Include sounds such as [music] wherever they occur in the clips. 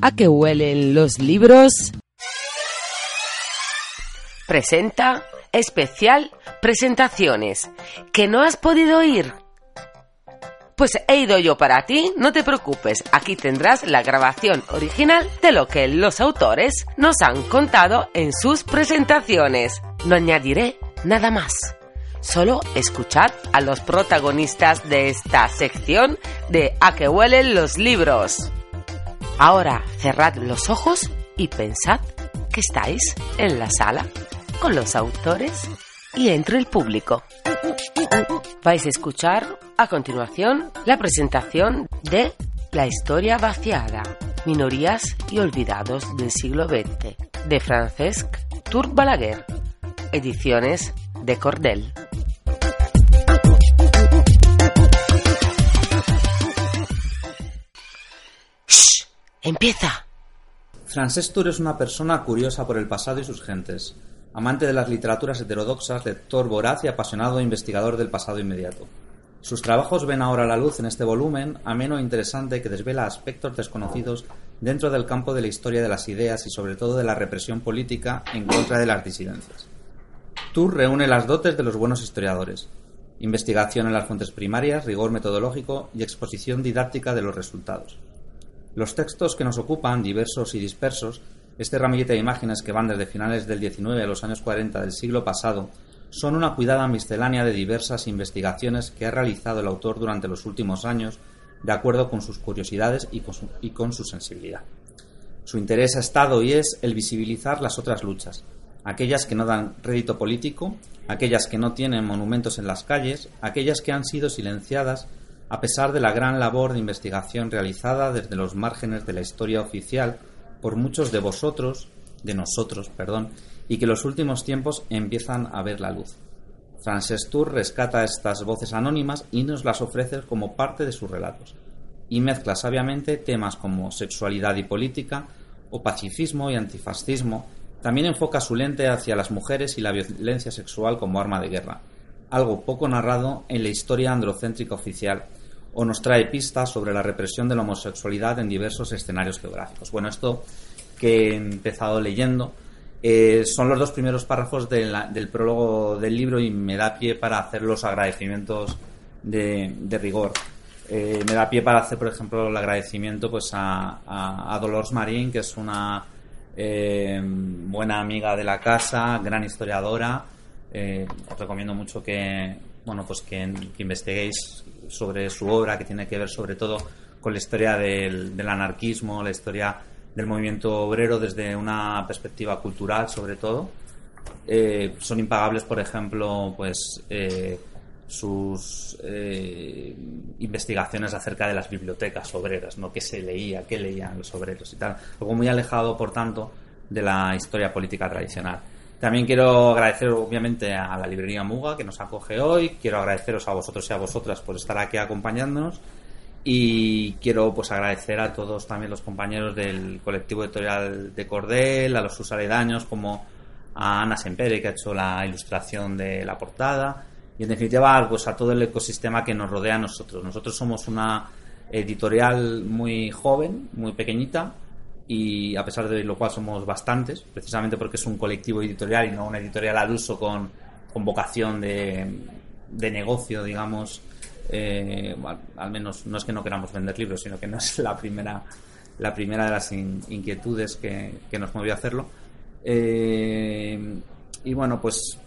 ¿A qué huelen los libros? Presenta especial presentaciones. ¿Que no has podido ir? Pues he ido yo para ti, no te preocupes, aquí tendrás la grabación original de lo que los autores nos han contado en sus presentaciones. No añadiré nada más. Solo escuchad a los protagonistas de esta sección de A que huelen los libros. Ahora cerrad los ojos y pensad que estáis en la sala con los autores y entre el público. Vais a escuchar a continuación la presentación de La historia vaciada, minorías y olvidados del siglo XX, de Francesc Tur Balaguer, ediciones de Cordel. ¡Empieza! Francesc Tour es una persona curiosa por el pasado y sus gentes, amante de las literaturas heterodoxas, lector voraz y apasionado investigador del pasado inmediato. Sus trabajos ven ahora la luz en este volumen, ameno e interesante que desvela aspectos desconocidos dentro del campo de la historia de las ideas y sobre todo de la represión política en contra de las disidencias. Tour reúne las dotes de los buenos historiadores, investigación en las fuentes primarias, rigor metodológico y exposición didáctica de los resultados. Los textos que nos ocupan, diversos y dispersos, este ramillete de imágenes que van desde finales del XIX a los años 40 del siglo pasado, son una cuidada miscelánea de diversas investigaciones que ha realizado el autor durante los últimos años, de acuerdo con sus curiosidades y con su, y con su sensibilidad. Su interés ha estado y es el visibilizar las otras luchas, aquellas que no dan rédito político, aquellas que no tienen monumentos en las calles, aquellas que han sido silenciadas a pesar de la gran labor de investigación realizada desde los márgenes de la historia oficial por muchos de vosotros, de nosotros, perdón, y que los últimos tiempos empiezan a ver la luz. Frances Tour rescata estas voces anónimas y nos las ofrece como parte de sus relatos, y mezcla sabiamente temas como sexualidad y política, o pacifismo y antifascismo, también enfoca su lente hacia las mujeres y la violencia sexual como arma de guerra, algo poco narrado en la historia androcéntrica oficial, o nos trae pistas sobre la represión de la homosexualidad en diversos escenarios geográficos. Bueno, esto que he empezado leyendo eh, son los dos primeros párrafos de la, del prólogo del libro y me da pie para hacer los agradecimientos de, de rigor. Eh, me da pie para hacer, por ejemplo, el agradecimiento pues a, a, Dolores Marín, que es una eh, buena amiga de la casa, gran historiadora. Os recomiendo mucho que, bueno, pues que, que, investiguéis sobre su obra, que tiene que ver sobre todo con la historia del, del anarquismo, la historia del movimiento obrero desde una perspectiva cultural, sobre todo. Eh, son impagables, por ejemplo, pues eh, sus eh, investigaciones acerca de las bibliotecas obreras, ¿no? qué se leía, qué leían los obreros y tal. Algo muy alejado, por tanto, de la historia política tradicional. También quiero agradecer, obviamente, a la librería Muga que nos acoge hoy. Quiero agradeceros a vosotros y a vosotras por estar aquí acompañándonos. Y quiero pues agradecer a todos también los compañeros del colectivo editorial de Cordel, a los sus aledaños, como a Ana Sempere, que ha hecho la ilustración de la portada, y en definitiva pues a todo el ecosistema que nos rodea a nosotros. Nosotros somos una editorial muy joven, muy pequeñita, y a pesar de lo cual somos bastantes, precisamente porque es un colectivo editorial y no una editorial al uso con, con vocación de, de negocio, digamos, eh, al menos no es que no queramos vender libros, sino que no es la primera, la primera de las in, inquietudes que, que, nos movió a hacerlo. Eh, y bueno, pues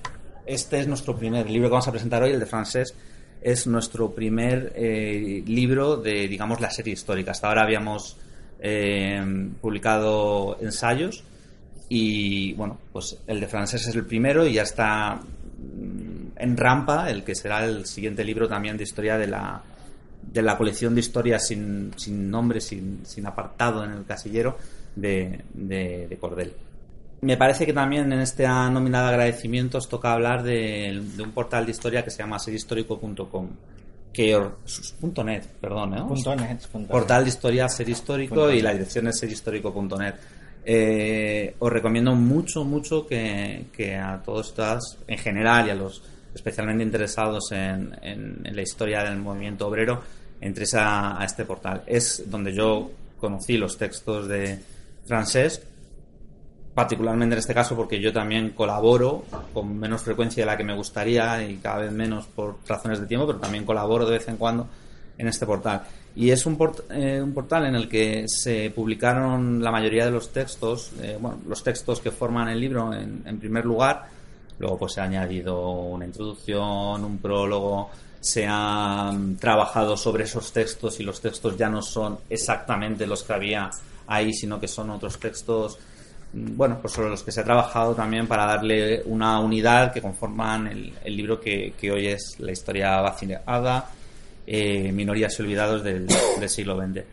este es nuestro primer libro que vamos a presentar hoy, el de francés. Es nuestro primer eh, libro de, digamos, la serie histórica. Hasta ahora habíamos eh, publicado ensayos y, bueno, pues el de francés es el primero y ya está en rampa el que será el siguiente libro también de historia de la, de la colección de historias sin, sin nombre, sin, sin, apartado en el casillero de, de, de, Cordel. Me parece que también en esta nominada agradecimientos toca hablar de, de un portal de historia que se llama serhistórico.com .net, perdón, ¿eh? Punto .net, punto portal de historia ser histórico y la dirección es serhistórico.net. Eh, os recomiendo mucho, mucho que, que a todos, todas, en general y a los especialmente interesados en, en, en la historia del movimiento obrero, entréis a, a, este portal. Es donde yo conocí los textos de francés, particularmente en este caso porque yo también colaboro con menos frecuencia de la que me gustaría y cada vez menos por razones de tiempo, pero también colaboro de vez en cuando en este portal. Y es un, eh, un portal en el que se publicaron la mayoría de los textos, eh, bueno, los textos que forman el libro en, en primer lugar, luego pues se ha añadido una introducción, un prólogo, se han trabajado sobre esos textos y los textos ya no son exactamente los que había ahí, sino que son otros textos Mm, bueno, pues sobre los que se ha trabajado también para darle una unidad que conforman el, libro que, hoy es la historia vacinada, eh, minorías y olvidados del, siglo XX.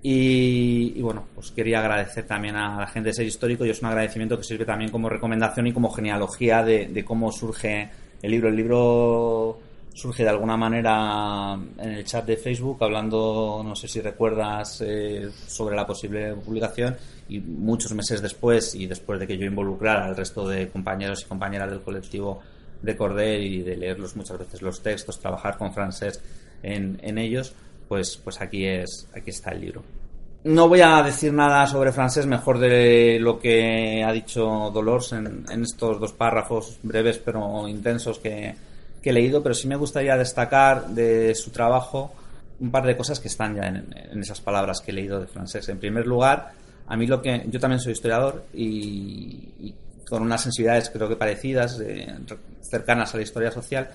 Y, bueno, pues quería agradecer también a la gente de Ser Histórico y es un agradecimiento que sirve también como recomendación y como genealogía de cómo surge el libro. El libro surge de alguna manera en el chat de Facebook hablando, no sé si recuerdas, eh, sobre la posible publicación y muchos meses después y después de que yo involucrara al resto de compañeros y compañeras del colectivo de Corder y de leerlos muchas veces los textos, trabajar con francés en, en ellos, pues, pues aquí, es, aquí está el libro. No voy a decir nada sobre francés, mejor de lo que ha dicho Dolores en, en estos dos párrafos breves pero intensos que, que he leído, pero sí me gustaría destacar de su trabajo un par de cosas que están ya en, esas palabras que he leído de francés. En primer lugar, a mí lo que yo también soy historiador y, con unas sensibilidades creo que parecidas, cercanas a la historia social,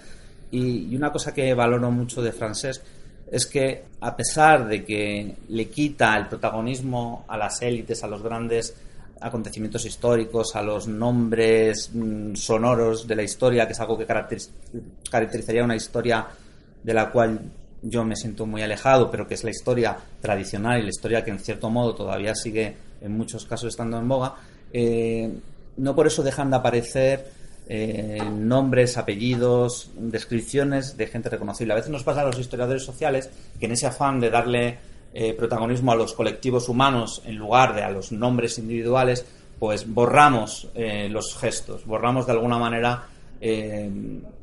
y, una cosa que valoro mucho de francés es que a pesar de que le quita el protagonismo a las élites, a los grandes acontecimientos históricos, a los nombres mm, sonoros de la historia, que es algo que caracterizaría una historia de la cual yo me siento muy alejado, pero que es la historia tradicional y la historia que en cierto modo todavía sigue en muchos casos estando en boga, eh, no por eso dejan de aparecer eh, nombres, apellidos, descripciones de gente reconocible. A veces nos pasa a los historiadores sociales que en ese afán de darle eh, protagonismo a los colectivos humanos en lugar de a los nombres individuales, pues borramos eh, los gestos, borramos de alguna manera eh,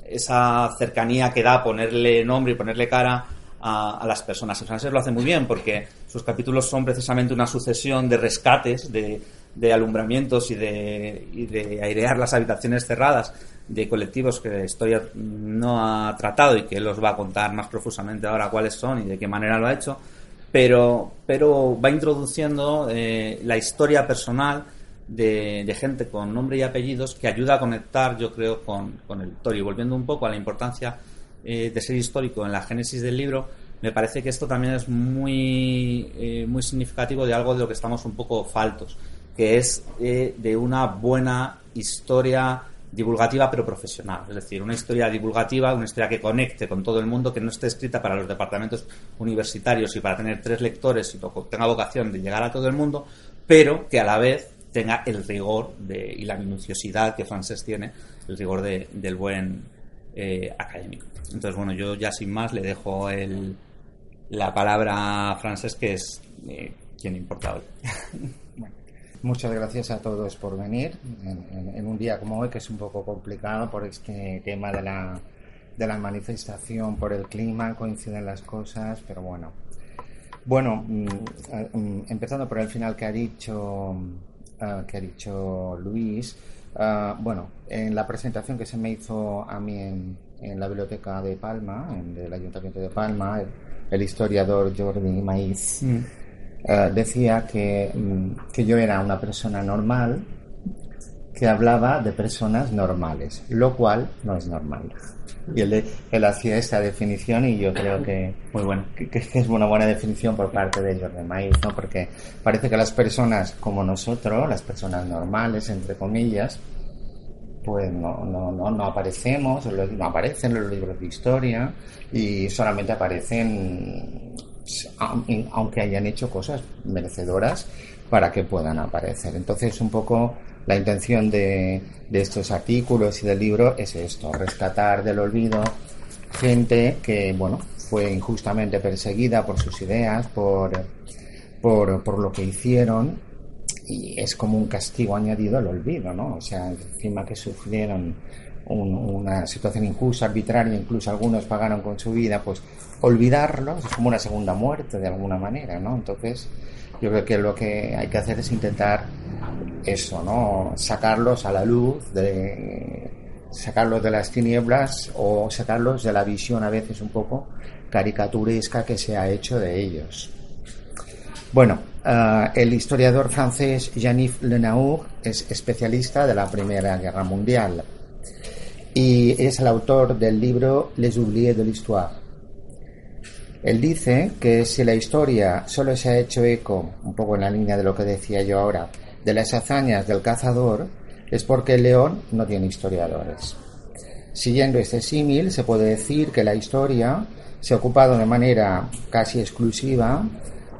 esa cercanía que da ponerle nombre y ponerle cara a, las personas. El francés lo hace muy bien porque sus capítulos son precisamente una sucesión de rescates, de, alumbramientos y de, y de airear las habitaciones cerradas de colectivos que la historia no ha tratado y que él los va a contar más profusamente ahora cuáles son y de qué manera lo ha hecho pero, pero va introduciendo eh, la historia personal de, gente con nombre y apellidos que ayuda a conectar, yo creo, con, con el. Y volviendo un poco a la importancia eh, de ser histórico en la génesis del libro, me parece que esto también es muy, eh, muy significativo de algo de lo que estamos un poco faltos, que es de una buena historia divulgativa pero profesional, es decir, una historia divulgativa, una historia que conecte con todo el mundo, que no esté escrita para los departamentos universitarios y para tener tres lectores y tenga vocación de llegar a todo el mundo, pero que a la vez tenga el rigor de, y la minuciosidad que Frances tiene, el rigor de, del buen eh, académico. Entonces, bueno, yo ya sin más le dejo el, la palabra a Frances, que es eh, quien importa hoy. [laughs] Muchas gracias a todos por venir en, un día como hoy, que es un poco complicado por este tema de la, de la manifestación, por el clima, coinciden las cosas, pero bueno. Bueno, mm, mm, empezando por el final que ha dicho, ah, que ha dicho Luis, ah, bueno, en la presentación que se me hizo a mí en, la biblioteca de Palma, en el Ayuntamiento de Palma, el, historiador Jordi Maíz, mm. Eh, decía que, mm, que yo era una persona normal que hablaba de personas normales, lo cual no es normal. Y él, él hacía esta definición y yo creo que, [coughs] muy bueno, que, es una buena definición por parte de Jorge Maíz, ¿no? Porque parece que las personas como nosotros, las personas normales, entre comillas, pues no, no, no, no aparecemos, no aparecen en los libros de historia y solamente aparecen aunque hayan hecho cosas merecedoras para que puedan aparecer. Entonces, un poco la intención de, estos artículos y del libro es esto, rescatar del olvido gente que, bueno, fue injustamente perseguida por sus ideas, por, por, por lo que hicieron, y es como un castigo añadido al olvido, ¿no? O sea, encima que sufrieron una situación injusta, arbitraria, incluso algunos pagaron con su vida, pues olvidarlo es como una segunda muerte de alguna manera, ¿no? Entonces, yo creo que lo que hay que hacer es intentar eso, ¿no? Sacarlos a la luz, de, sacarlos de las tinieblas o sacarlos de la visión a veces un poco caricaturesca que se ha hecho de ellos. Bueno, eh, el historiador francés Jean-Yves Lenaour es especialista de la Primera Guerra Mundial y es el autor del libro Les oubliés de l'histoire. Él dice que si la historia solo se ha hecho eco, un poco en la línea de lo que decía yo ahora, de las hazañas del cazador, es porque el león no tiene historiadores. Siguiendo este símil, se puede decir que la historia se ha ocupado de manera casi exclusiva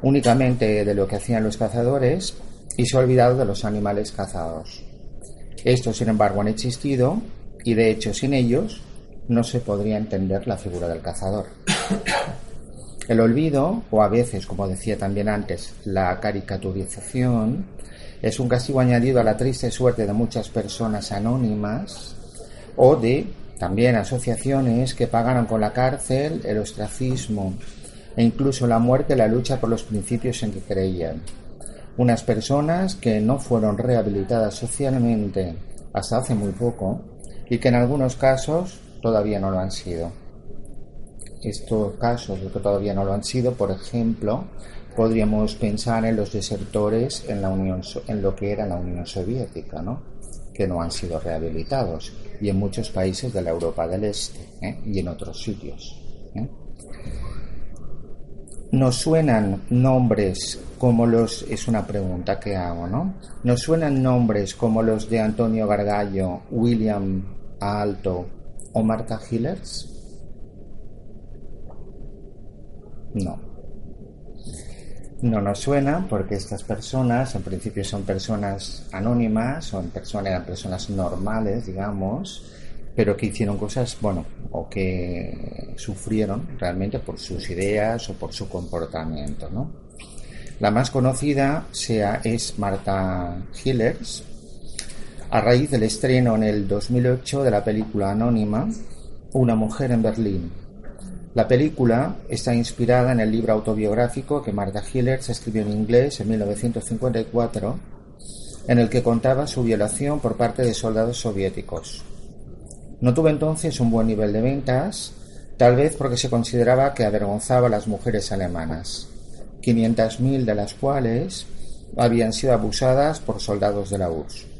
únicamente de lo que hacían los cazadores y se ha olvidado de los animales cazados. Estos, sin embargo, han existido y, de hecho, sin ellos no se podría entender la figura del cazador. El olvido, o a veces, como decía también antes, la caricaturización, es un castigo añadido a la triste suerte de muchas personas anónimas o de también asociaciones que pagaron con la cárcel, el ostracismo e incluso la muerte la lucha por los principios en que creían. Unas personas que no fueron rehabilitadas socialmente hasta hace muy poco y que en algunos casos todavía no lo han sido. Estos casos que todavía no lo han sido, por ejemplo, podríamos pensar en los desertores en, la Unión, en lo que era la Unión Soviética, ¿no? que no han sido rehabilitados, y en muchos países de la Europa del Este ¿eh? y en otros sitios. ¿eh? Nos suenan nombres como los, es una pregunta que hago, ¿no? Nos suenan nombres como los de Antonio Gargallo, William Alto o Marta Hillers? No. No nos suena porque estas personas en principio son personas anónimas, son personas, eran personas normales, digamos, pero que hicieron cosas, bueno, o que sufrieron realmente por sus ideas o por su comportamiento, ¿no? La más conocida sea, es Marta Hillers, a raíz del estreno en el 2008 de la película anónima Una mujer en Berlín. La película está inspirada en el libro autobiográfico que Marta Hillers escribió en inglés en 1954, en el que contaba su violación por parte de soldados soviéticos. No tuvo entonces un buen nivel de ventas, tal vez porque se consideraba que avergonzaba a las mujeres alemanas, 500.000 de las cuales habían sido abusadas por soldados de la URSS.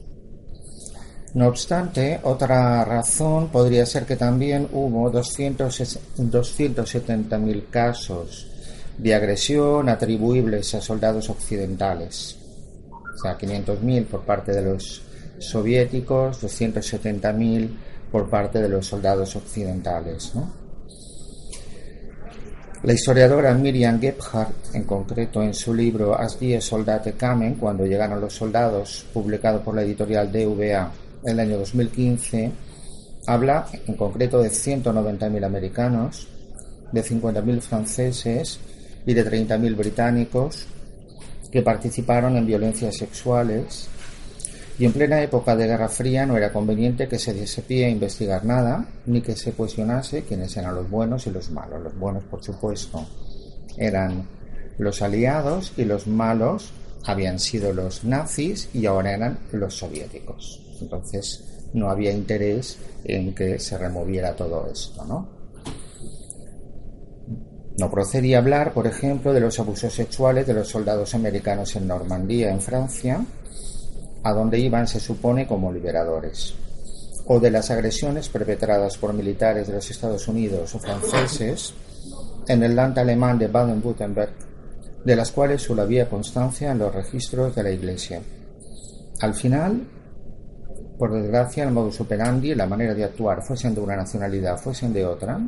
No obstante, otra razón podría ser que también hubo 270.000 casos de agresión atribuibles a soldados occidentales. O sea, 500.000 por parte de los soviéticos, 270.000 por parte de los soldados occidentales. La historiadora Miriam Gebhardt, en concreto en su libro As die Soldate kamen, cuando llegaron los soldados, publicado por la editorial DVA el año 2015, habla en concreto de 190.000 americanos, de 50.000 franceses y de 30.000 británicos que participaron en violencias sexuales y en plena época de Guerra Fría no era conveniente que se diese pie a investigar nada, ni que se cuestionase quiénes eran los buenos y los malos. Los buenos, por supuesto, eran los aliados y los malos habían sido los nazis y ahora eran los soviéticos. Entonces no había interés en que se removiera todo esto, ¿no? No procedía hablar, por ejemplo, de los abusos sexuales de los soldados americanos en Normandía, en Francia, a donde iban se supone como liberadores, o de las agresiones perpetradas por militares de los Estados Unidos o franceses en el land alemán de Baden-Württemberg, de las cuales solo había constancia en los registros de la Iglesia. Al final, por desgracia, el modus operandi, la manera de actuar, fuesen de una nacionalidad, fuesen de otra,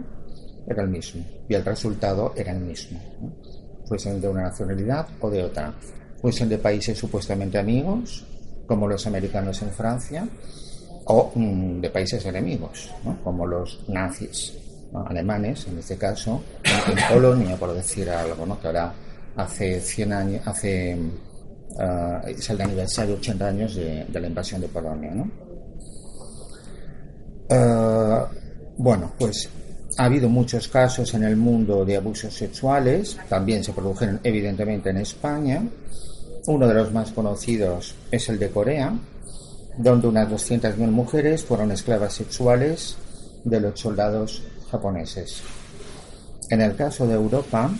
era el mismo, y el resultado era el mismo, fuesen de una nacionalidad o de otra, fuesen de países supuestamente amigos como los americanos en Francia, o mm, de países enemigos, como los nazis alemanes, en este caso, en, Polonia, por decir algo, ¿no? que ahora hace 100 años, hace, uh, es el aniversario 80 años de, la invasión de Polonia. Eh, bueno, pues ha habido muchos casos en el mundo de abusos sexuales, también se produjeron evidentemente en España. Uno de los más conocidos es el de Corea, donde unas 200.000 mujeres fueron esclavas sexuales de los soldados japoneses. En el caso de Europa,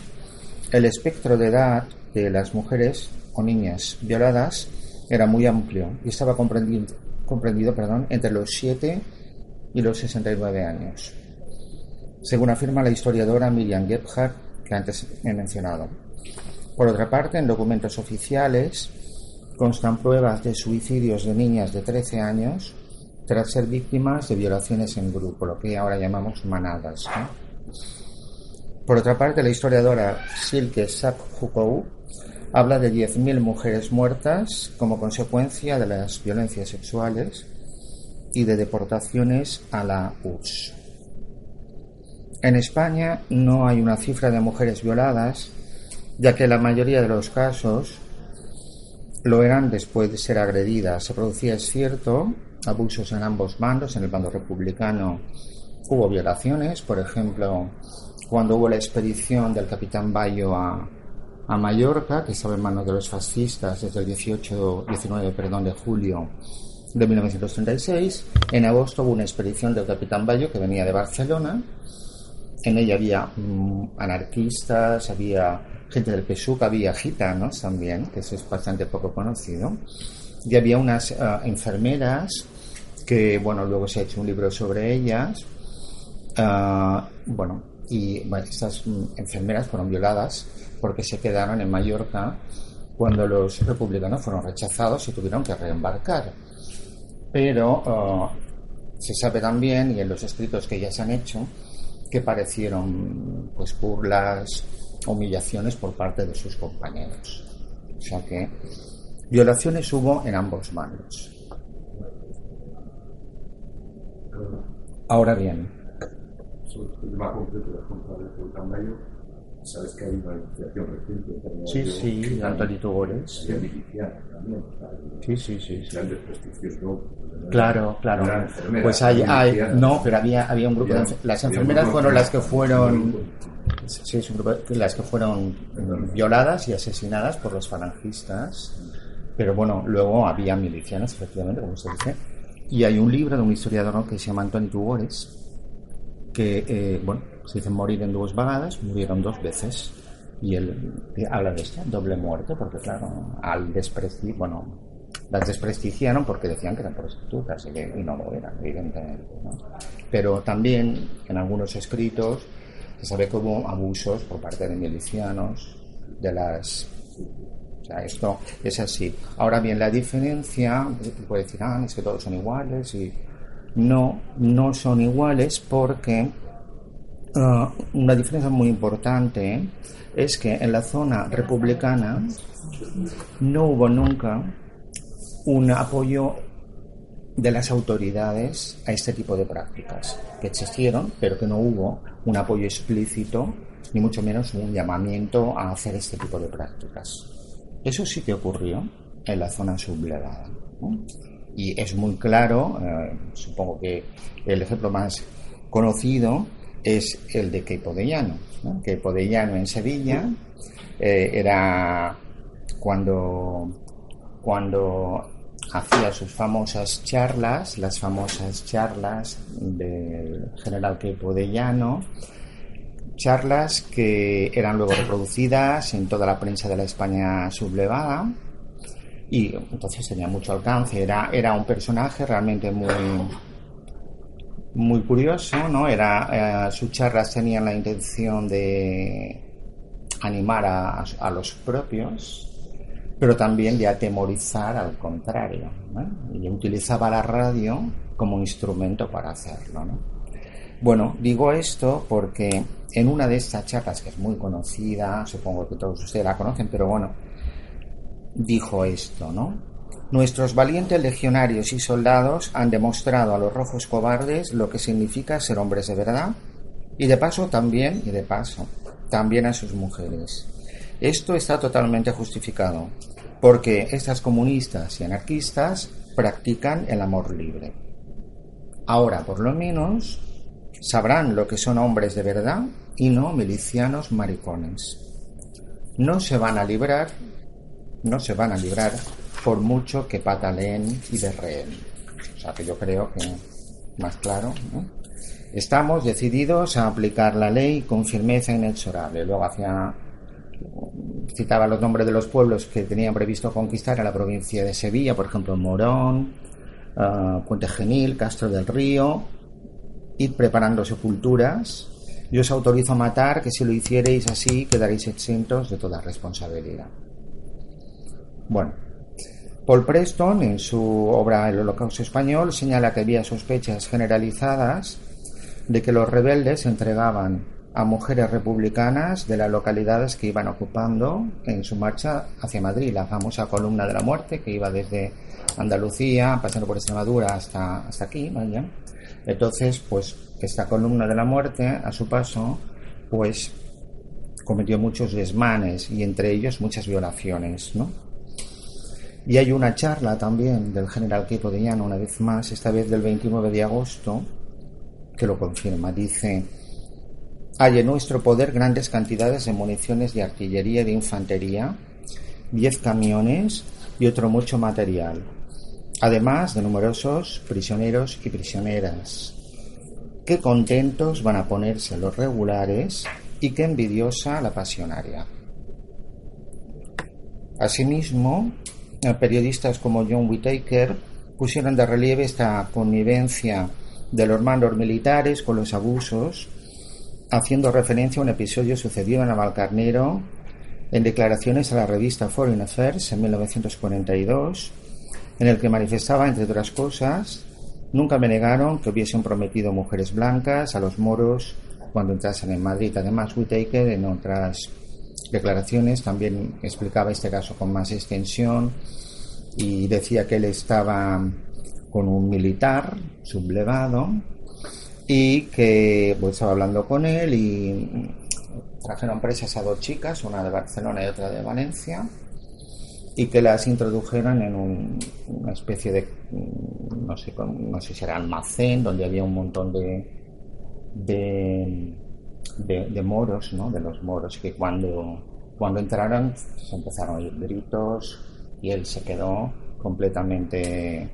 el espectro de edad de las mujeres o niñas violadas era muy amplio y estaba comprendido, comprendido entre los 7 y los 69 años, según afirma la historiadora Miriam Gebhardt, que antes he mencionado. Por otra parte, en documentos oficiales constan pruebas de suicidios de niñas de 13 años tras ser víctimas de violaciones en grupo, lo que ahora llamamos manadas. Por otra parte, la historiadora Silke Sak-Hukou habla de 10.000 mujeres muertas como consecuencia de las violencias sexuales y de deportaciones a la URSS. En España no hay una cifra de mujeres violadas, ya que la mayoría de los casos lo eran después de ser agredidas. Se producía, es cierto, abusos en ambos bandos. En el bando republicano hubo violaciones, por ejemplo, cuando hubo la expedición del capitán Bayo a, a Mallorca, que estaba en manos de los fascistas desde el 18, 19 perdón, de julio de 1936. En agosto hubo una expedición del capitán Bayo que venía de Barcelona. En ella había mm, anarquistas, había gente del PSUC, había gitanos también, que eso es bastante poco conocido. Y había unas eh, enfermeras que, bueno, luego se ha hecho un libro sobre ellas. Ah, bueno, y estas mm, enfermeras fueron violadas porque se quedaron en Mallorca cuando los republicanos fueron rechazados y tuvieron que reembarcar pero uh, se sabe también, y en los escritos que ya se han hecho, que parecieron pues burlas, humillaciones por parte de sus compañeros. O sea que violaciones hubo en ambos bandos. Ahora bien, Sabes que hay una iniciación reciente. Sí, sí, Antonito Gores. Sí, sí, sí. sí. Claro, claro. Pues hay, hay, no, pero había, había un grupo de las enfermeras fueron las que fueron sí, es un grupo, las que fueron violadas y asesinadas por los falangistas. Pero bueno, luego había milicianas, efectivamente, como se dice. Y hay un libro de un historiador que se llama Antonio Tugores, que, eh, bueno, se dicen morir en dos vagadas, murieron dos veces. Y él habla de esto, doble muerte, porque claro, al desprestigiar, bueno, las desprestigiaron porque decían que eran prostitutas y, y no lo eran, evidentemente. Pero también en algunos escritos se sabe que hubo abusos por parte de milicianos, de las o sea, esto es así. Ahora bien, la diferencia, puede decir, ah, es que todos son iguales y no, no son iguales porque uh, una diferencia muy importante es que en la zona republicana no hubo nunca un apoyo de las autoridades a este tipo de prácticas, que existieron, pero que no hubo un apoyo explícito, ni mucho menos un llamamiento a hacer este tipo de prácticas. Eso sí que ocurrió en la zona sublevada. Y es muy claro, eh, supongo que el ejemplo más conocido es el de Llano. ¿no? Llano en Sevilla eh, era cuando, cuando hacía sus famosas charlas, las famosas charlas del general Queipo de Llano, charlas que eran luego reproducidas en toda la prensa de la España sublevada y entonces tenía mucho alcance. Era, era un personaje realmente muy, muy curioso, ¿no? Era, eh, sus charlas tenían la intención de animar a, a, los propios, pero también de atemorizar al contrario. Y utilizaba la radio como instrumento para hacerlo. ¿no? Bueno, digo esto porque en una de estas charlas, que es muy conocida, supongo que todos ustedes la conocen, pero bueno, dijo esto, ¿no? Nuestros valientes legionarios y soldados han demostrado a los rojos cobardes lo que significa ser hombres de verdad y de paso también, y de paso, también a sus mujeres. Esto está totalmente justificado porque estas comunistas y anarquistas practican el amor libre. Ahora, por lo menos, sabrán lo que son hombres de verdad y no milicianos maricones. No se van a librar, no se van a librar por mucho que pataleen y derreen. O sea que yo creo que más claro. Estamos decididos a aplicar la ley con firmeza inexorable. Luego hacía citaba los nombres de los pueblos que tenían previsto conquistar a la provincia de Sevilla, por ejemplo, Morón, uh, Puente Genil, Castro del Río, ir preparando sepulturas. Yo os autorizo a matar, que si lo hicierais así quedaréis exentos de toda responsabilidad. Bueno, Paul Preston, en su obra El Holocausto Español, señala que había sospechas generalizadas de que los rebeldes entregaban a mujeres republicanas de las localidades que iban ocupando en su marcha hacia Madrid, la famosa columna de la muerte que iba desde Andalucía, pasando por Extremadura hasta, hasta aquí, vaya. Entonces, pues esta columna de la muerte, a su paso, pues cometió muchos desmanes y entre ellos muchas violaciones, ¿no? Y hay una charla también del general Quepo de Llano, una vez más, esta vez del 29 de agosto, que lo confirma. Dice, hay en nuestro poder grandes cantidades de municiones de artillería y de infantería, 10 camiones y otro mucho material, además de numerosos prisioneros y prisioneras. Qué contentos van a ponerse los regulares y qué envidiosa la pasionaria. Asimismo, periodistas como John Whitaker pusieron de relieve esta connivencia de los mandos militares con los abusos haciendo referencia a un episodio sucedido en Navalcarnero en declaraciones a la revista Foreign Affairs en 1942, en el que manifestaba, entre otras cosas, nunca me negaron que hubiesen prometido mujeres blancas a los moros cuando entrasen en Madrid. Además, Whitaker en otras declaraciones también explicaba este caso con más extensión y decía que él estaba con un militar sublevado y que pues, estaba hablando con él y trajeron presas a dos chicas, una de Barcelona y otra de Valencia, y que las introdujeron en una especie de, no sé, no sé si era almacén, donde había un montón de, de, de, moros, ¿no? de los moros, que cuando, cuando entraron se empezaron a oír gritos y él se quedó completamente,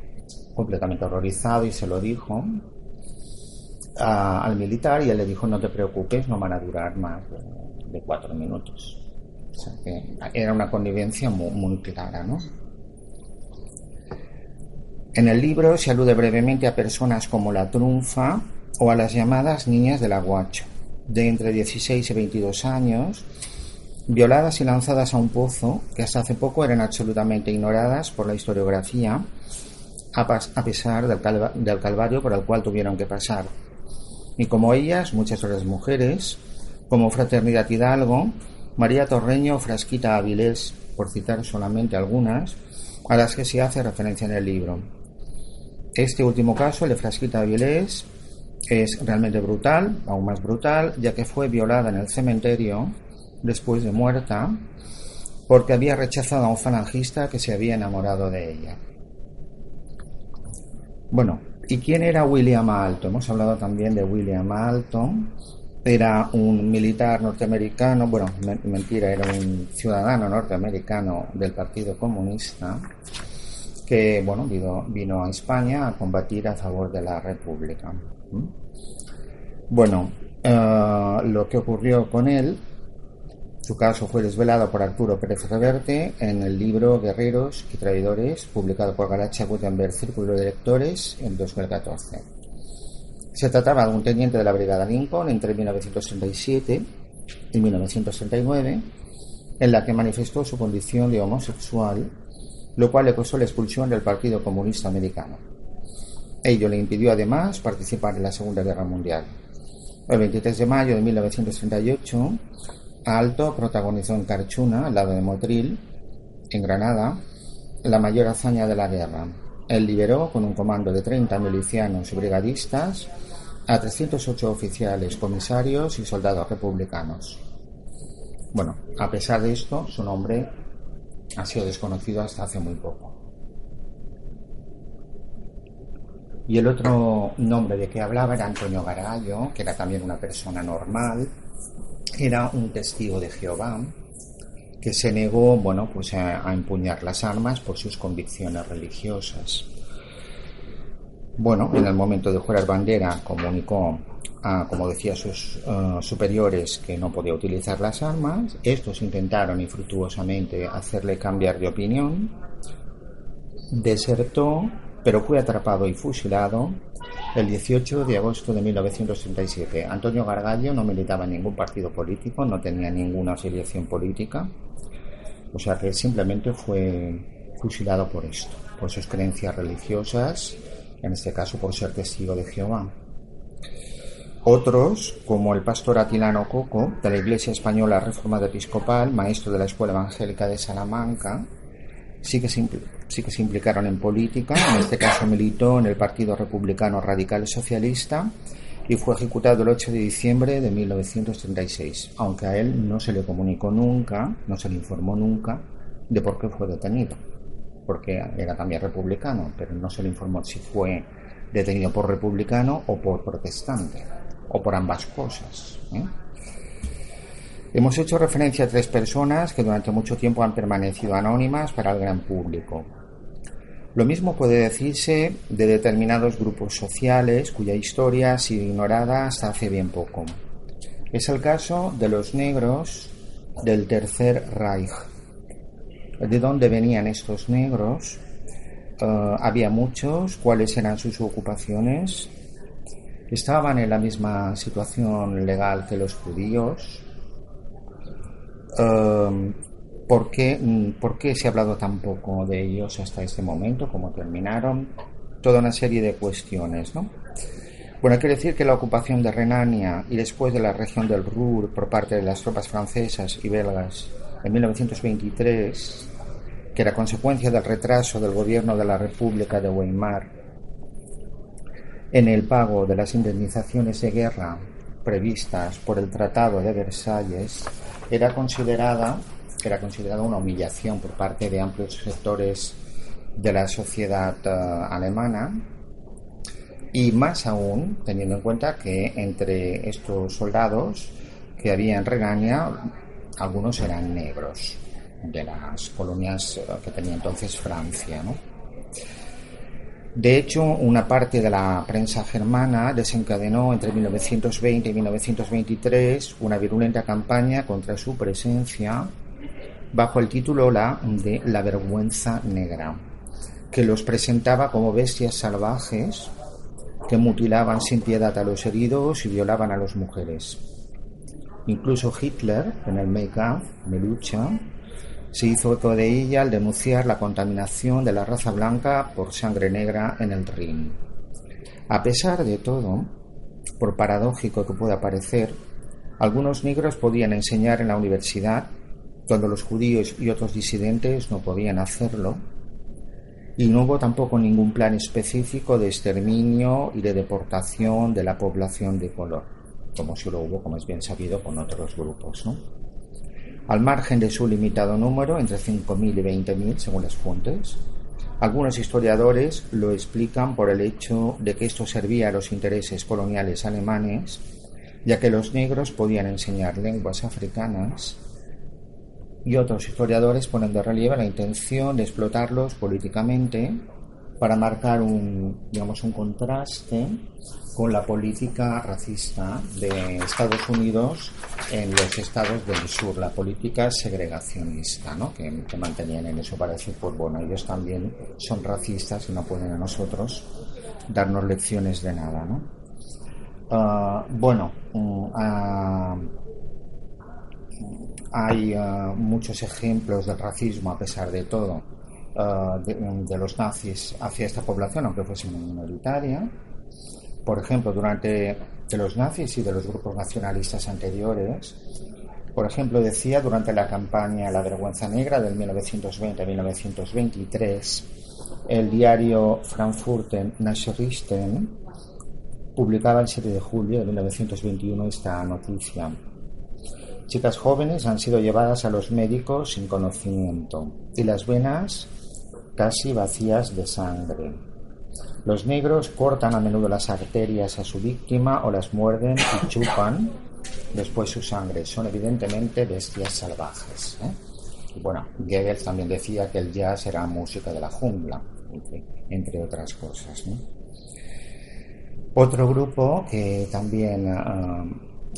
completamente horrorizado y se lo dijo al militar y él le dijo no te preocupes, no van a durar más de, cuatro minutos. O sea que era una connivencia muy, clara, ¿no? En el libro se alude brevemente a personas como la trunfa o a las llamadas niñas del aguacho, de entre 16 y 22 años, violadas y lanzadas a un pozo que hasta hace poco eran absolutamente ignoradas por la historiografía, a, pesar del calvario por el cual tuvieron que pasar y como ellas, muchas otras mujeres, como Fraternidad Hidalgo, María Torreño, Frasquita Avilés, por citar solamente algunas, a las que se hace referencia en el libro. Este último caso, el de Frasquita Avilés, es realmente brutal, aún más brutal, ya que fue violada en el cementerio después de muerta porque había rechazado a un falangista que se había enamorado de ella. Bueno, ¿Y quién era William Alton? Hemos hablado también de William Alton. Era un militar norteamericano, bueno, mentira, era un ciudadano norteamericano del Partido Comunista que, bueno, vino, vino a España a combatir a favor de la República. ¿Mm? Bueno, eh, lo que ocurrió con él su caso fue desvelado por Arturo Pérez Reverte en el libro Guerreros y Traidores, publicado por Galacha Gutenberg Círculo de Lectores en 2014. Se trataba de un teniente de la Brigada Lincoln entre 1937 y 1939, en la que manifestó su condición de homosexual, lo cual le costó la expulsión del Partido Comunista Americano. Ello le impidió además participar en la Segunda Guerra Mundial. El 23 de mayo de 1938, Alto protagonizó en Carchuna, al lado de Motril, en Granada, la mayor hazaña de la guerra. Él liberó, con un comando de 30 milicianos y brigadistas, a 308 oficiales, comisarios y soldados republicanos. Bueno, a pesar de esto, su nombre ha sido desconocido hasta hace muy poco. Y el otro nombre de que hablaba era Antonio Gargallo, que era también una persona normal, era un testigo de Jehová que se negó, bueno, pues a, empuñar las armas por sus convicciones religiosas. Bueno, en el momento de jurar bandera comunicó a, como decía, sus eh, superiores que no podía utilizar las armas. Estos intentaron infructuosamente hacerle cambiar de opinión. Desertó, pero fue atrapado y fusilado el 18 de agosto de 1937. Antonio Gargallo no militaba en ningún partido político, no tenía ninguna afiliación política, o sea que simplemente fue fusilado por esto, por sus creencias religiosas, en este caso por ser testigo de Jehová. Otros, como el pastor Atilano Coco, de la Iglesia Española Reformada Episcopal, maestro de la Escuela Evangélica de Salamanca, sí que, se, sí que se implicaron en política, en este caso militó en el Partido Republicano Radical Socialista y fue ejecutado el 8 de diciembre de 1936, aunque a él no se le comunicó nunca, no se le informó nunca de por qué fue detenido, porque era también republicano, pero no se le informó si fue detenido por republicano o por protestante o por ambas cosas. ¿eh? Hemos hecho referencia a tres personas que durante mucho tiempo han permanecido anónimas para el gran público. Lo mismo puede decirse de determinados grupos sociales cuya historia ha sido ignorada hasta hace bien poco. Es el caso de los negros del Tercer Reich. ¿De dónde venían estos negros? Eh, había muchos. ¿Cuáles eran sus ocupaciones? estaban en la misma situación legal que los judíos. Em, ¿por, qué, mm, ¿Por qué se ha hablado tan poco de ellos hasta este momento? ¿Cómo terminaron? Toda una serie de cuestiones, ¿no? Bueno, hay que decir que la ocupación de Renania y después de la región del Ruhr por parte de las tropas francesas y belgas en 1923, que era consecuencia del retraso del gobierno de la República de Weimar en el pago de las indemnizaciones de guerra previstas por el Tratado de Versalles era considerada era considerada una humillación por parte de amplios sectores de la sociedad eh, alemana y más aún teniendo en cuenta que entre estos soldados que había en Renania algunos eran negros de las colonias eh, que tenía entonces Francia, ¿no? De hecho, una parte de la prensa germana desencadenó entre 1920 y 1923 una virulenta campaña contra su presencia bajo el título la de La vergüenza negra, que los presentaba como bestias salvajes que mutilaban sin piedad a los heridos y violaban a las mujeres. Incluso Hitler, en el Make-up, Melucha, se hizo eco de ella al denunciar la contaminación de la raza blanca por sangre negra en el Rin. A pesar de todo, por paradójico que pueda parecer, algunos negros podían enseñar en la universidad cuando los judíos y otros disidentes no podían hacerlo, y no hubo tampoco ningún plan específico de exterminio y de deportación de la población de color, como si lo hubo, como es bien sabido, con otros grupos. ¿no? al margen de su limitado número, entre 5.000 y 20.000 según las fuentes. Algunos historiadores lo explican por el hecho de que esto servía a los intereses coloniales alemanes, ya que los negros podían enseñar lenguas africanas, y otros historiadores ponen de relieve la intención de explotarlos políticamente para marcar un, digamos, un contraste con la política racista de Estados Unidos en los estados del sur, la política segregacionista ¿no? que, mantenían en eso para decir, pues bueno, ellos también son racistas y no pueden a nosotros darnos lecciones de nada. ¿no? Ah, bueno, ah, hay ah, muchos ejemplos del racismo a pesar de todo de, los nazis hacia esta población, aunque fuese minoritaria por ejemplo, durante de los nazis y de los grupos nacionalistas anteriores, por ejemplo, decía durante la campaña La Vergüenza Negra del 1920-1923, el diario Frankfurter Nachrichten publicaba el 7 de julio de 1921 esta noticia. Chicas jóvenes han sido llevadas a los médicos sin conocimiento y las venas casi vacías de sangre. Los negros cortan a menudo las arterias a su víctima o las muerden y chupan después su sangre. Son evidentemente bestias salvajes. ¿eh? Bueno, Goebbels también decía que el jazz era música de la jungla, entre, otras cosas. Otro grupo que también ah,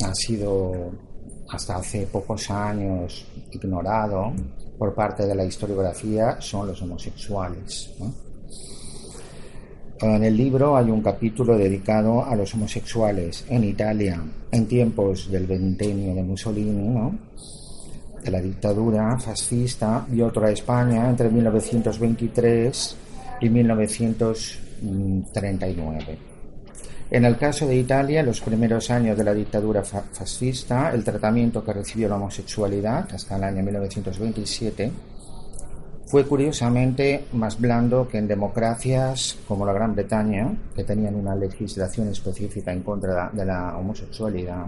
ha sido hasta hace pocos años ignorado por parte de la historiografía son los homosexuales. En el libro hay un capítulo dedicado a los homosexuales en Italia en tiempos del ventenio de Mussolini, de la dictadura fascista, y otro a España entre 1923 y 1939. En el caso de Italia, en los primeros años de la dictadura fascista, el tratamiento que recibió la homosexualidad hasta el año 1927 fue curiosamente más blando que en democracias como la Gran Bretaña, que tenían una legislación específica en contra de la homosexualidad,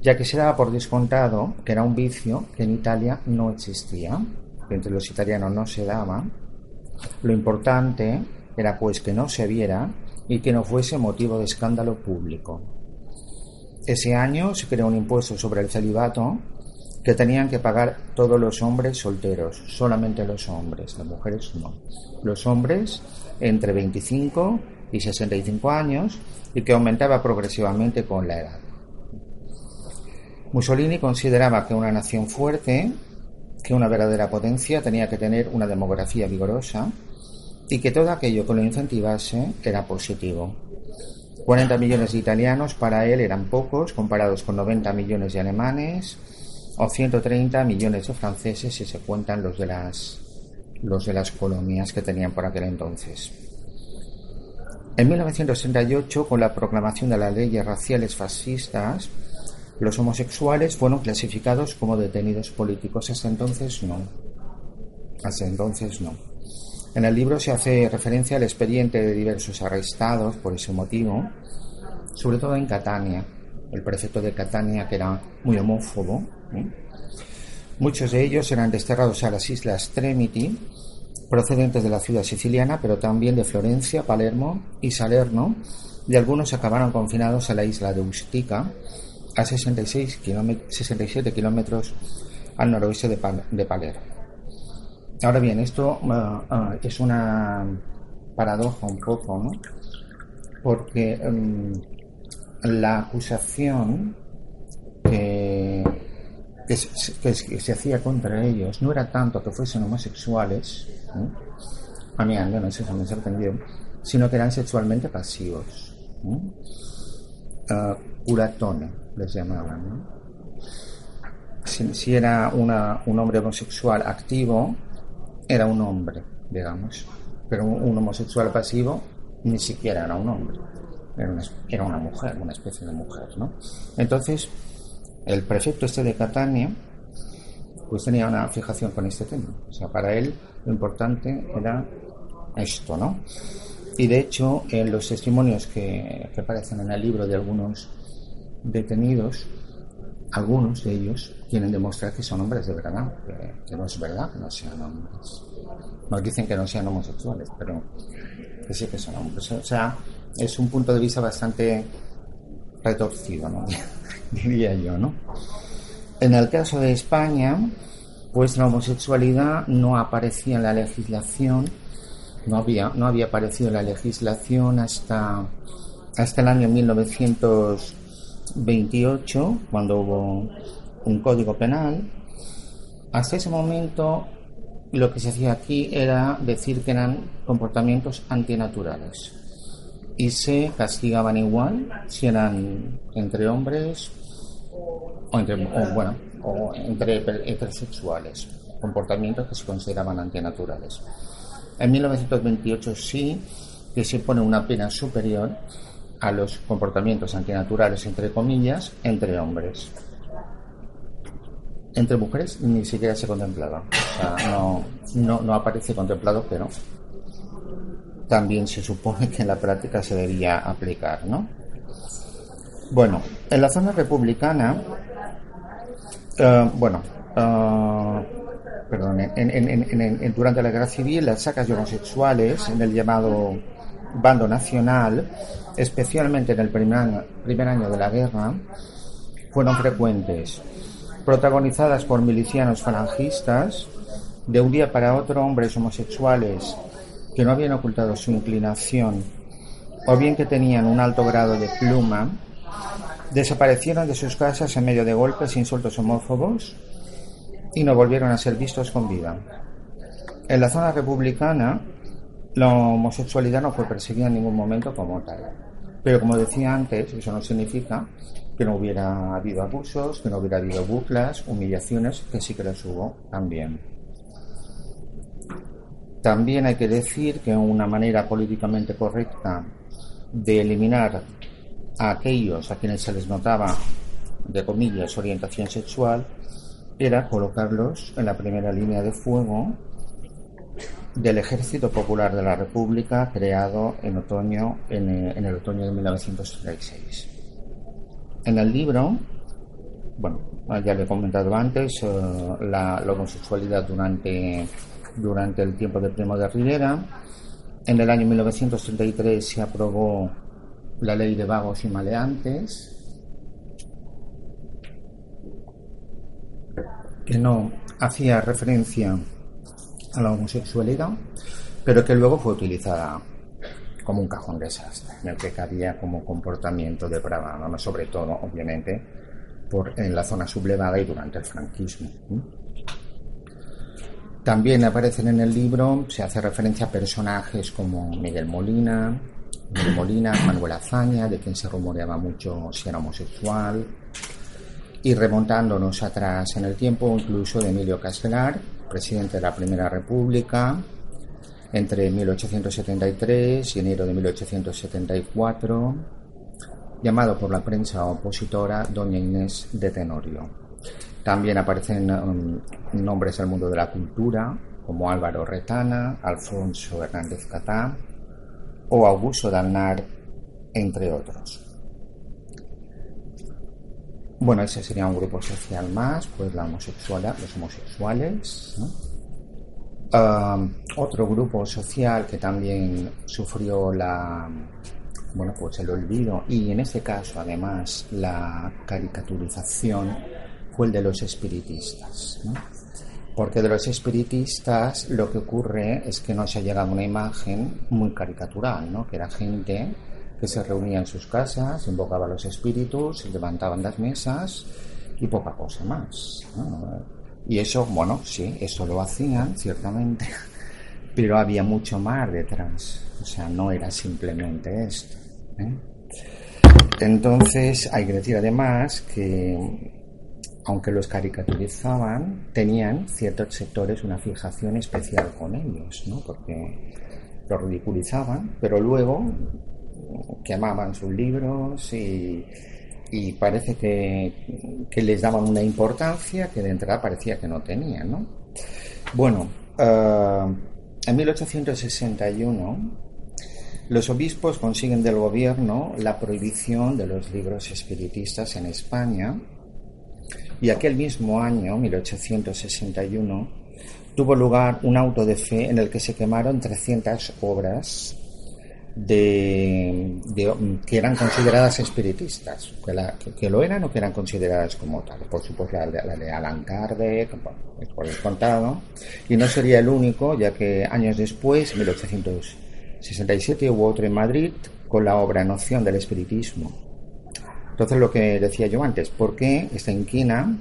ya que se daba por descontado que era un vicio que en Italia no existía, que entre los italianos no se daba. Lo importante era pues que no se viera y que no fuese motivo de escándalo público. Ese año se creó un impuesto sobre el celibato que tenían que pagar todos los hombres solteros, solamente los hombres, las mujeres no. Los hombres entre 25 y 65 años y que aumentaba progresivamente con la edad. Mussolini consideraba que una nación fuerte, que una verdadera potencia, tenía que tener una demografía vigorosa y que todo aquello que lo incentivase era positivo. 40 millones de italianos para él eran pocos comparados con 90 millones de alemanes, o 130 millones de franceses si se cuentan los de las los de las colonias que tenían por aquel entonces. En 1938, con la proclamación de las leyes raciales fascistas, los homosexuales fueron clasificados como detenidos políticos. Hasta entonces no. Hasta entonces no. En el libro se hace referencia al expediente de diversos arrestados por ese motivo, sobre todo en Catania. El prefecto de Catania, que era muy homófobo, Muchos de ellos eran desterrados a las islas Tremiti, procedentes de la ciudad siciliana, pero también de Florencia, Palermo y Salerno, y algunos acabaron confinados a la isla de Ustica, a 66 67 kilómetros al noroeste de, Palermo. Ahora bien, esto uh, uh, es una paradoja un poco, ¿no? Porque um, la acusación que que se, hacía contra ellos no era tanto que fuesen homosexuales, a mí al menos eso me sorprendió, sino que eran sexualmente pasivos. Uh, les llamaban. Si, era un hombre homosexual activo, era un hombre, digamos. Pero un, homosexual pasivo ni siquiera era un hombre. Era una, era una mujer, una especie de mujer, ¿no? Entonces, el prefecto este de Catania pues tenía una fijación con este tema. O sea, para él lo importante era esto, ¿no? Y de hecho, en los testimonios que, aparecen en el libro de algunos detenidos, algunos de ellos quieren demostrar que son hombres de verdad, que, no es verdad que no sean hombres. Nos dicen que no sean homosexuales, pero que sí que son hombres. O sea, es un punto de vista bastante retorcido, ¿no? [laughs] diría yo, ¿no? En el caso de España, pues la homosexualidad no aparecía en la legislación, no había, no había aparecido en la legislación hasta, hasta el año 1928, cuando hubo un código penal. Hasta ese momento lo que se hacía aquí era decir que eran comportamientos antinaturales y se castigaban igual si eran entre hombres o entre, bueno, o entre heterosexuales, comportamientos que se consideraban antinaturales. En 1928 sí que se pone una pena superior a los comportamientos antinaturales, entre comillas, entre hombres. Entre mujeres ni siquiera se contemplaba. O sea, no, no, no aparece contemplado, pero también se supone que en la práctica se debía aplicar, ¿no? Bueno, en la zona republicana, eh, bueno, eh, perdón, en, durante la guerra civil las sacas de homosexuales en el llamado bando nacional, especialmente en el primer, primer año de la guerra, fueron frecuentes, protagonizadas por milicianos falangistas, de un día para otro hombres homosexuales que no habían ocultado su inclinación o bien que tenían un alto grado de pluma, desaparecieron de sus casas en medio de golpes e insultos homófobos y no volvieron a ser vistos con vida. En la zona republicana, la homosexualidad no fue perseguida en ningún momento como tal. Pero como decía antes, eso no significa que no hubiera habido abusos, que no hubiera habido burlas, humillaciones, que sí que las hubo también. También hay que decir que una manera políticamente correcta de eliminar a aquellos a quienes se les notaba, de comillas, orientación sexual, era colocarlos en la primera línea de fuego del Ejército Popular de la República creado en otoño en, el otoño de 1936. En el libro, bueno, ya le he comentado antes, eh, la, homosexualidad durante, durante el tiempo de Primo de Rivera. En el año 1933 se aprobó la ley de vagos y maleantes, que no hacía referencia a la homosexualidad, pero que luego fue utilizada como un cajón desastre, en el que cabía como comportamiento depravado, sobre todo, obviamente, en la zona sublevada y durante el franquismo. También aparecen en el libro, se hace referencia a personajes como Miguel Molina, Miguel Molina, Manuel Azaña, de quien se rumoreaba mucho si era homosexual, y remontándonos atrás en el tiempo, incluso de Emilio Castelar, presidente de la Primera República, entre 1873 y enero de 1874, llamado por la prensa opositora Doña Inés de Tenorio. También aparecen um, nombres del mundo de la cultura, como Álvaro Retana, Alfonso Hernández Catá o Augusto Dalnar, entre otros. Bueno, ese sería un grupo social más, pues la homosexualidad, los homosexuales. otro grupo social que también sufrió la, bueno, pues el olvido y en este caso además la caricaturización fue el de los espiritistas. Porque de los espiritistas lo que ocurre es que nos ha llegado una imagen muy caricatural, ¿no? que era gente que se reunían en sus casas, invocaba a los espíritus, levantaban las mesas y poca cosa más. Y eso, bueno, sí, eso lo hacían, ciertamente, [laughs] pero había mucho más detrás. O sea, no era simplemente esto. ¿eh? Entonces, hay que decir además que, aunque los caricaturizaban, tenían ciertos sectores una fijación especial con ellos, ¿no? Porque los ridiculizaban, pero luego que amaban sus libros y, parece que, les daban una importancia que de entrada parecía que no tenían. ¿no? Bueno, eh, en 1861 los obispos consiguen del gobierno la prohibición de los libros espiritistas en España y aquel mismo año, 1861, tuvo lugar un auto de fe en el que se quemaron 300 obras de, que eran consideradas espiritistas, que, lo eran o que eran consideradas como tal. Por supuesto, la, de Alan Kardec, por descontado, y no sería el único, ya que años después, en 1867, hubo otro en Madrid con la obra Noción del Espiritismo. Entonces, lo que decía yo antes, ¿por qué esta inquina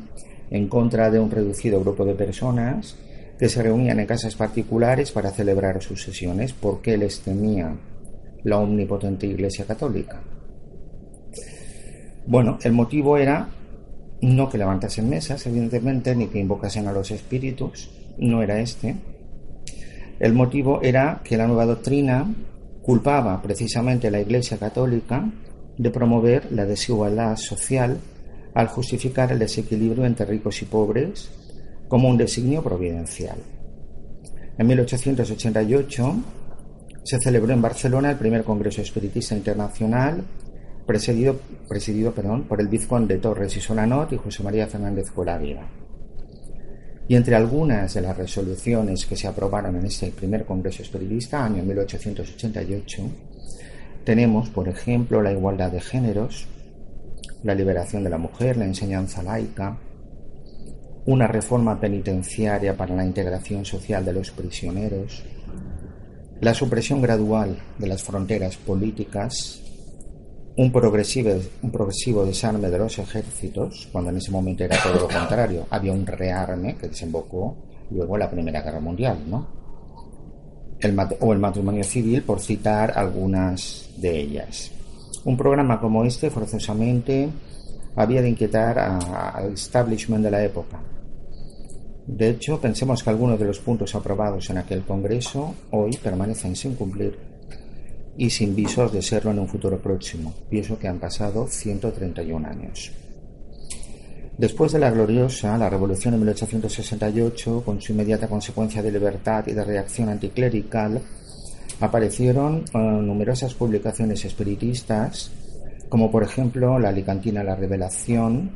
en contra de un reducido grupo de personas que se reunían en casas particulares para celebrar sus sesiones? ¿Por qué les temía la omnipotente Iglesia Católica. Bueno, el motivo era no que levantasen mesas, evidentemente, ni que invocasen a los espíritus, no era este. El motivo era que la nueva doctrina culpaba precisamente a la Iglesia Católica de promover la desigualdad social al justificar el desequilibrio entre ricos y pobres como un designio providencial. En 1888, se celebró en Barcelona el primer Congreso Espiritista Internacional, presidido, por el vizconde Torres y Solanot y José María Fernández Colavia. Y entre algunas de las resoluciones que se aprobaron en este primer Congreso Espiritista, año 1888, tenemos, por ejemplo, la igualdad de géneros, la liberación de la mujer, la enseñanza laica, una reforma penitenciaria para la integración social de los prisioneros, la supresión gradual de las fronteras políticas, un progresivo, desarme de los ejércitos, cuando en ese momento era todo lo contrario, había un rearme que desembocó luego la Primera Guerra Mundial, ¿no? o el matrimonio civil, por citar algunas de ellas. Un programa como este, forzosamente, había de inquietar al establishment de la época. De hecho, pensemos que algunos de los puntos aprobados en aquel Congreso hoy permanecen sin cumplir y sin visos de serlo en un futuro próximo, pienso que han pasado 131 años. Después de la gloriosa, la Revolución de 1868, con su inmediata consecuencia de libertad y de reacción anticlerical, aparecieron eh, numerosas publicaciones espiritistas, como por ejemplo la Alicantina La Revelación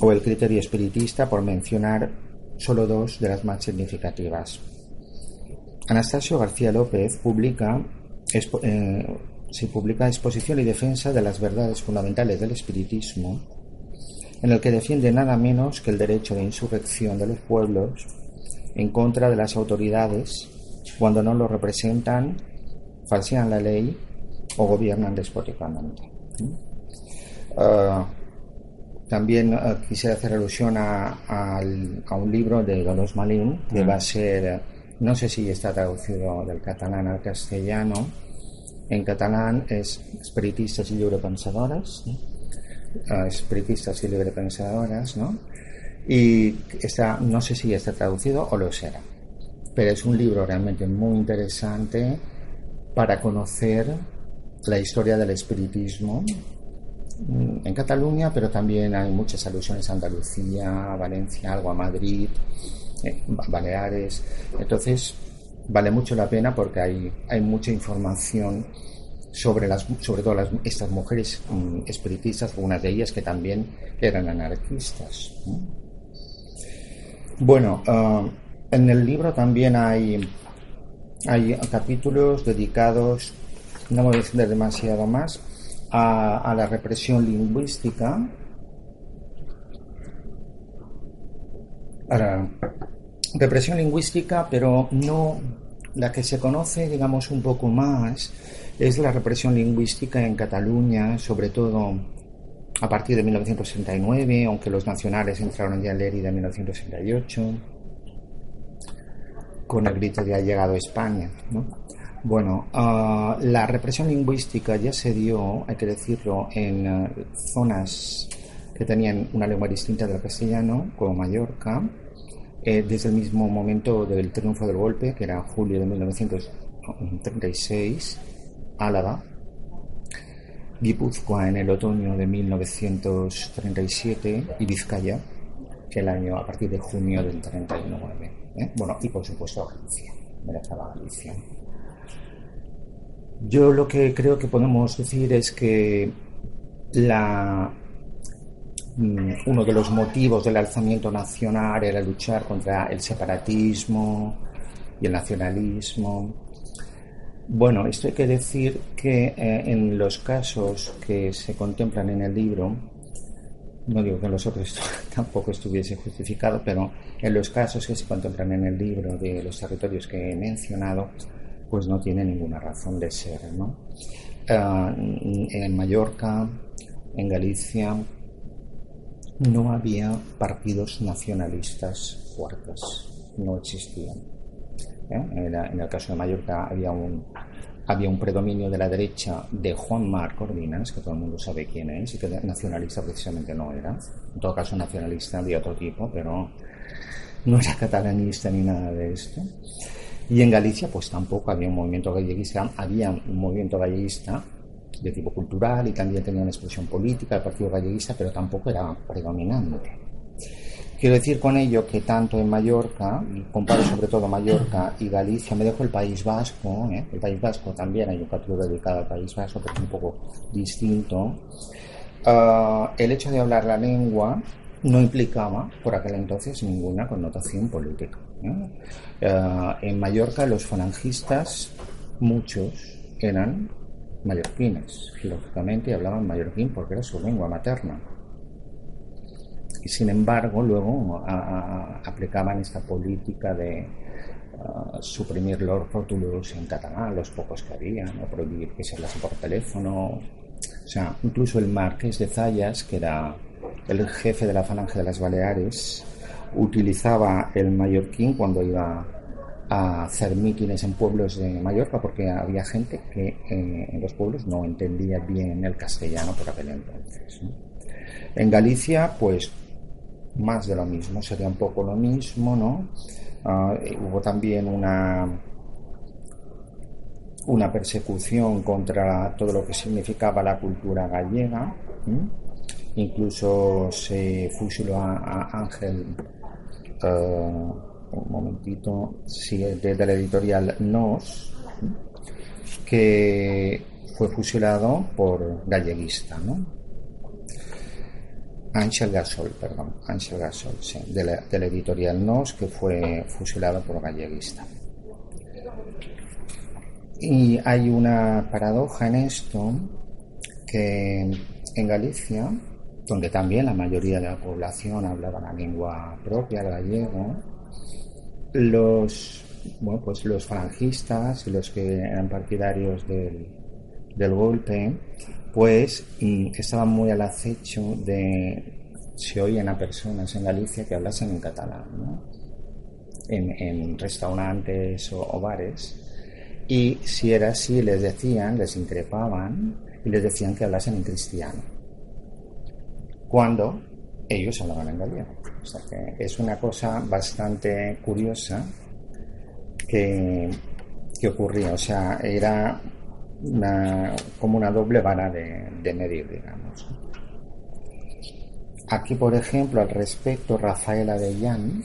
o el Criterio Espiritista, por mencionar solo dos de las más significativas. Anastasio García López publica, eh, se publica Exposición y Defensa de las Verdades Fundamentales del Espiritismo, en el que defiende nada menos que el derecho de insurrección de los pueblos en contra de las autoridades cuando no lo representan, falsean la ley o gobiernan despóticamente. Ah, también ah, quisiera hacer alusión a, un libro de Dolos Malín, que va a ser, no sé si está traducido del catalán al castellano. En catalán es Espiritistas y Librepensadores. pensadores espiritistas y librepensadoras, ¿no? Y está, no sé si está traducido o lo será, pero es un libro realmente muy interesante para conocer la historia del espiritismo en Cataluña, pero también hay muchas alusiones a Andalucía, a Valencia, algo a Madrid, eh, Baleares. Entonces, vale mucho la pena porque hay, hay mucha información sobre, las, sobre todo las, estas mujeres mm, espiritistas, algunas de ellas que también eran anarquistas. Bueno, ah, en el libro también hay, hay capítulos dedicados, no voy a decir demasiado más, a, a la represión lingüística. A la represión lingüística, pero no la que se conoce, digamos, un poco más es la represión lingüística en Cataluña, sobre todo a partir de 1969, aunque los nacionales entraron ya en Lérida en 1968, con el grito de ha llegado España. Bueno, ah, la represión lingüística ya se dio, hay que decirlo, en ah, zonas que tenían una lengua distinta del castellano, como Mallorca, eh, desde el mismo momento del triunfo del golpe, que era julio de 1936, Álava, Guipúzcoa en el otoño de 1937 y Vizcaya el año a partir de junio del 39. ¿eh? Bueno, y por supuesto Galicia, Galicia. Yo lo que creo que podemos decir es que la, mm, uno de los motivos del alzamiento nacional era luchar contra el separatismo y el nacionalismo. Bueno, esto hay que decir que eh, en los casos que se contemplan en el libro, no digo que en los otros [laughs] tampoco estuviese justificado, pero en los casos que se contemplan en el libro de los territorios que he mencionado, pues no tiene ninguna razón de ser. ¿no? Ah, en Mallorca, en Galicia, no había partidos nacionalistas fuertes, no existían. ¿eh? En, el caso de Mallorca había un, había un predominio de la derecha de Juan Mar Cordinas, que todo el mundo sabe quién es, y que nacionalista precisamente no era. En todo caso, nacionalista de otro tipo, pero no era catalanista ni nada de esto. Y en Galicia, pues tampoco había un movimiento galleguista, había un movimiento galleguista de tipo cultural y también tenía una expresión política, el Partido Galleguista, pero tampoco era predominante. Quiero decir con ello que tanto en Mallorca, comparo sobre todo Mallorca y Galicia, me dejo el País Vasco, ¿eh? el País Vasco también hay un capítulo dedicado al País Vasco, pero es un poco distinto. Ah, el hecho de hablar la lengua no implicaba por aquel entonces ninguna connotación política. Eh, en Mallorca los falangistas, muchos eran mallorquines, lógicamente hablaban mallorquín porque era su lengua materna. Sin embargo, luego aplicaban esta política de suprimir los rótulos en catalán, los pocos que había, no prohibir que se hablase por teléfono. O sea, incluso el marqués de Zayas, que era el jefe de la falange de las Baleares, utilizaba el mallorquín cuando iba a hacer mítines en pueblos de Mallorca porque había gente que eh, en los pueblos no entendía bien el castellano por aquel entonces. En Galicia, pues más de lo mismo, sería un poco lo mismo, ¿no? Ah, hubo también una una persecución contra todo lo que significaba la cultura gallega. Incluso se fusiló a, Ángel, uh, un momentito, sí, desde la editorial Nos, que fue fusilado por galleguista, ¿no? Ángel Gasol, perdón, Ángel Gasol, sí, de la editorial Nos, que fue fusilado por galleguista. Y hay una paradoja en esto, que en Galicia donde también la mayoría de la población hablaba la lengua propia, el gallego, los, bueno, pues los falangistas y los que eran partidarios del, golpe, pues mm, estaban muy al acecho de si oían a personas en Galicia que hablasen en catalán, ¿no? en, restaurantes o, bares. Y si era así, les decían, les increpaban y les decían que hablasen en cristiano cuando ellos hablaban en gallego. O sea que es una cosa bastante curiosa que, ocurría. O sea, era como una doble vara de, medir, digamos. Aquí, por ejemplo, al respecto, Rafael Avellán,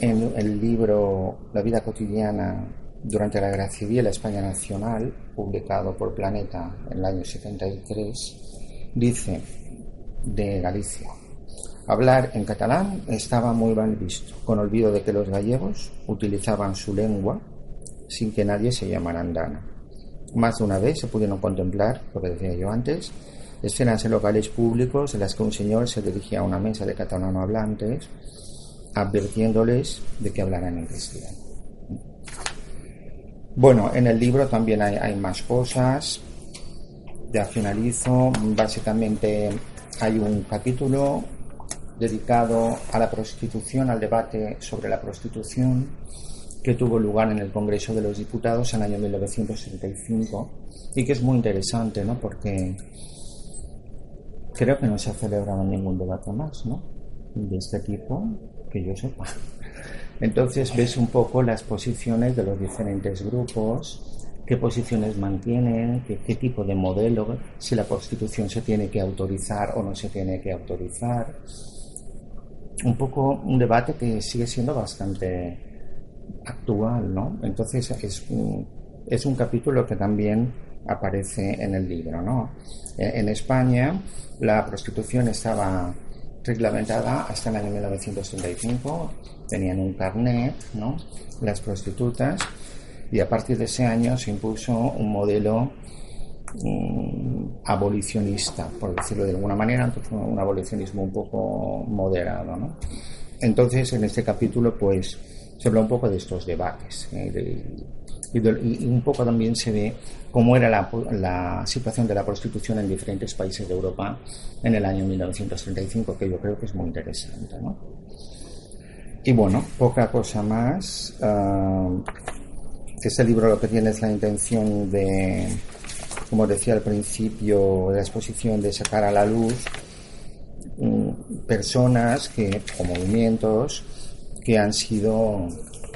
en el libro La vida cotidiana durante la Guerra Civil, la España Nacional, publicado por Planeta en el año 73, dice de Galicia. Hablar en catalán estaba muy mal visto, con olvido de que los gallegos utilizaban su lengua sin que nadie se llamara andana. Más de una vez se pudieron contemplar, lo que decía yo antes, escenas en locales públicos en las que un señor se dirigía a una mesa de catalano hablantes advirtiéndoles de que hablaran en cristiano. Bueno, en el libro también hay, hay más cosas. Ya finalizo. Básicamente hay un capítulo dedicado a la prostitución, al debate sobre la prostitución que tuvo lugar en el Congreso de los Diputados en el año 1975 y que es muy interesante, ¿no? Porque creo que no se ha celebrado ningún debate más, ¿no? De este tipo, que yo sepa. Entonces ves un poco las posiciones de los diferentes grupos qué posiciones mantienen, qué, tipo de modelo, si la prostitución se tiene que autorizar o no se tiene que autorizar. Un poco un debate que sigue siendo bastante actual, ¿no? Entonces es un, es un capítulo que también aparece en el libro, ¿no? En España la prostitución estaba reglamentada hasta el año 1935, tenían un carnet, ¿no? Las prostitutas y a partir de ese año se impuso un modelo mm, abolicionista, por decirlo de alguna manera, un abolicionismo un poco moderado. ¿no? Entonces, en este capítulo, pues, se habla un poco de estos debates ¿eh? y, un poco también se ve cómo era la, la, situación de la prostitución en diferentes países de Europa en el año 1935, que yo creo que es muy interesante. ¿no? Y bueno, poca cosa más. Ah, este libro lo que tiene es la intención de, como decía al principio de la exposición, de sacar a la luz mm, personas que, o movimientos que han sido,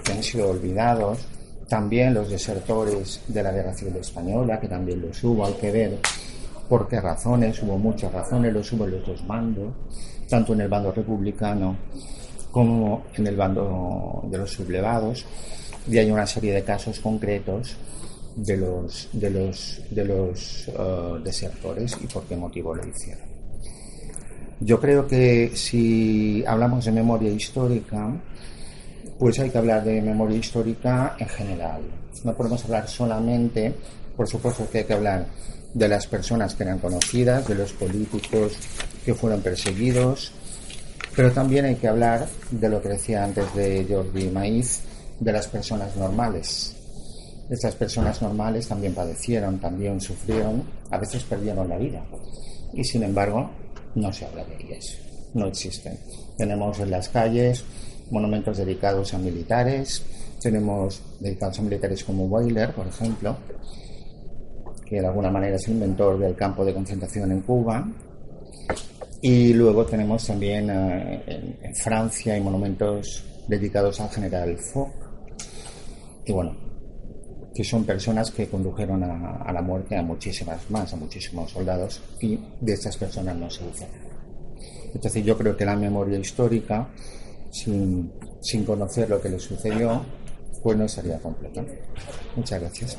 que han sido olvidados, también los desertores de la Guerra Civil Española, que también los hubo, hay que ver por qué razones, hubo muchas razones, los hubo en los dos bandos, tanto en el bando republicano como en el bando de los sublevados y hay una serie de casos concretos de los, de los, de los uh, desertores y por qué motivo lo hicieron. Yo creo que si hablamos de memoria histórica, pues hay que hablar de memoria histórica en general. No podemos hablar solamente, por supuesto que hay que hablar de las personas que eran conocidas, de los políticos que fueron perseguidos, pero también hay que hablar de lo que decía antes de Jordi Maíz, de las personas normales. Estas personas normales también padecieron, también sufrieron, a veces perdieron la vida. Y sin embargo, no se habla de ellas, no existen. Tenemos en las calles monumentos dedicados a militares, tenemos dedicados a militares como Boiler, por ejemplo, que de alguna manera es el inventor del campo de concentración en Cuba. Y luego tenemos también eh, en, Francia hay monumentos dedicados al general Foch. Y bueno, que son personas que condujeron a, la muerte a muchísimas más, a muchísimos soldados, y de estas personas no se dice nada. Entonces yo creo que la memoria histórica, sin, sin conocer lo que le sucedió, pues no sería completa. Muchas gracias.